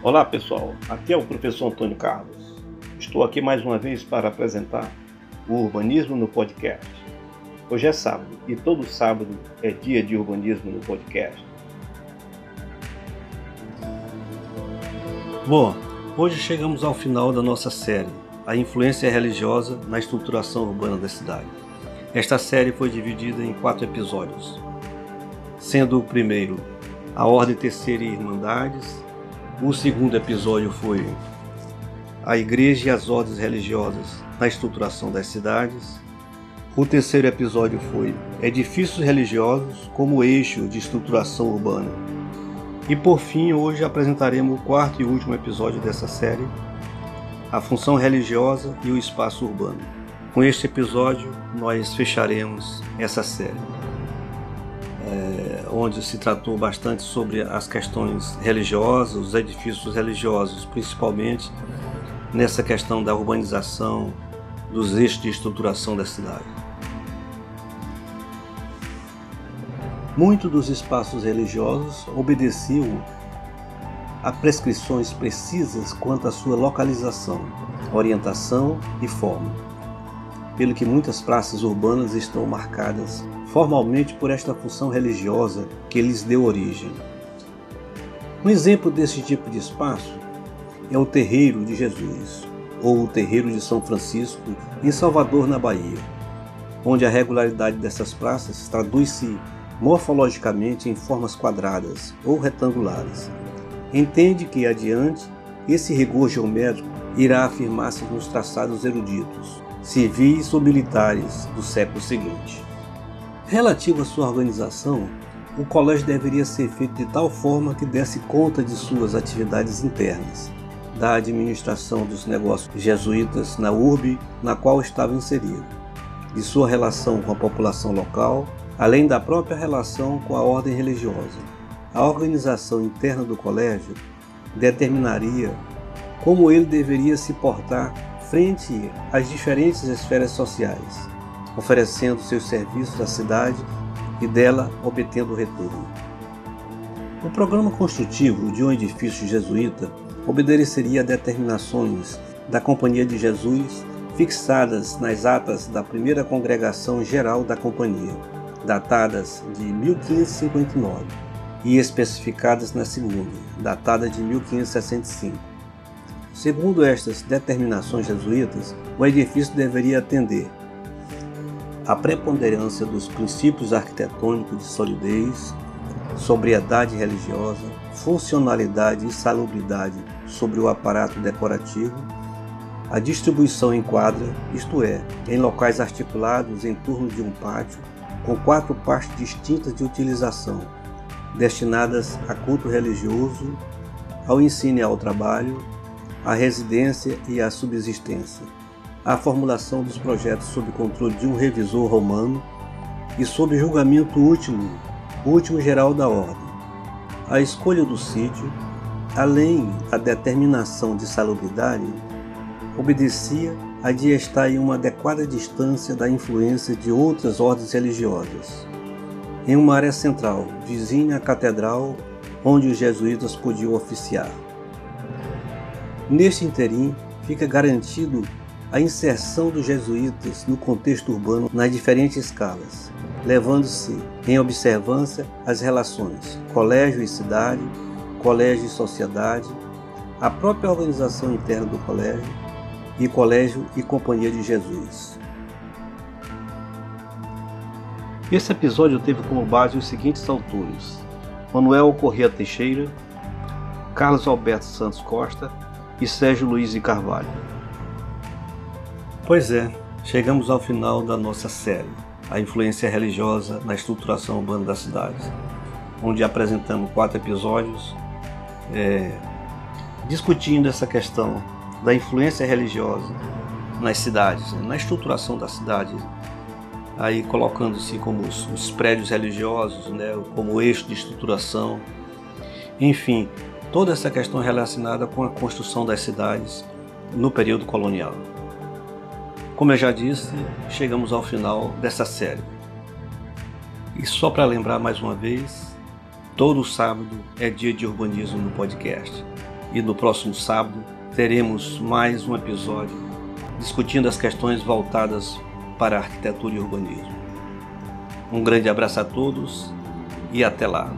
Olá pessoal, aqui é o professor Antônio Carlos. Estou aqui mais uma vez para apresentar o Urbanismo no Podcast. Hoje é sábado e todo sábado é dia de urbanismo no podcast. Bom, hoje chegamos ao final da nossa série, A Influência Religiosa na Estruturação Urbana da Cidade. Esta série foi dividida em quatro episódios, sendo o primeiro a Ordem Terceira e Irmandades, o segundo episódio foi a Igreja e as Ordens Religiosas na Estruturação das Cidades, o terceiro episódio foi Edifícios Religiosos como eixo de estruturação urbana. E por fim, hoje apresentaremos o quarto e último episódio dessa série, a função religiosa e o espaço urbano. Com este episódio, nós fecharemos essa série é, onde se tratou bastante sobre as questões religiosas, os edifícios religiosos, principalmente nessa questão da urbanização, dos eixos de estruturação da cidade. Muitos dos espaços religiosos obedeciam a prescrições precisas quanto à sua localização, orientação e forma, pelo que muitas praças urbanas estão marcadas formalmente por esta função religiosa que lhes deu origem. Um exemplo desse tipo de espaço é o Terreiro de Jesus, ou o Terreiro de São Francisco, em Salvador, na Bahia, onde a regularidade dessas praças traduz-se morfologicamente em formas quadradas ou retangulares. Entende que, adiante, esse rigor geométrico irá afirmar-se nos traçados eruditos, civis ou militares do século seguinte. Relativo à sua organização, o colégio deveria ser feito de tal forma que desse conta de suas atividades internas, da administração dos negócios jesuítas na urbe na qual estava inserido, de sua relação com a população local, além da própria relação com a ordem religiosa. A organização interna do colégio determinaria como ele deveria se portar frente às diferentes esferas sociais, oferecendo seus serviços à cidade e dela obtendo retorno. O programa construtivo de um edifício jesuíta obedeceria a determinações da Companhia de Jesus fixadas nas atas da primeira congregação geral da companhia, datadas de 1559, e especificadas na segunda, datada de 1565. Segundo estas determinações jesuítas, o edifício deveria atender a preponderância dos princípios arquitetônicos de solidez, sobriedade religiosa, funcionalidade e salubridade sobre o aparato decorativo, a distribuição em quadra, isto é, em locais articulados em torno de um pátio, com quatro partes distintas de utilização, destinadas a culto religioso, ao ensino e ao trabalho, à residência e à subsistência a formulação dos projetos sob controle de um revisor romano e sob julgamento último, último geral da ordem. A escolha do sítio, além da determinação de salubridade, obedecia a de estar em uma adequada distância da influência de outras ordens religiosas. Em uma área central, vizinha à catedral, onde os jesuítas podiam oficiar. Neste interim, fica garantido a inserção dos jesuítas no contexto urbano nas diferentes escalas, levando-se em observância as relações colégio e cidade, colégio e sociedade, a própria organização interna do colégio e colégio e companhia de Jesus. Esse episódio teve como base os seguintes autores: Manuel Corrêa Teixeira, Carlos Alberto Santos Costa e Sérgio Luiz de Carvalho. Pois é, chegamos ao final da nossa série, A Influência Religiosa na Estruturação Urbana das Cidades, onde apresentamos quatro episódios é, discutindo essa questão da influência religiosa nas cidades, na estruturação da cidade, aí colocando-se como os, os, prédios religiosos, né, como eixo de estruturação, enfim, toda essa questão relacionada com a construção das cidades no período colonial. Como eu já disse, chegamos ao final dessa série. E só para lembrar mais uma vez, todo sábado é dia de urbanismo no podcast. e no próximo sábado teremos mais um episódio discutindo as questões voltadas para a arquitetura e urbanismo. Um grande abraço a todos e até lá.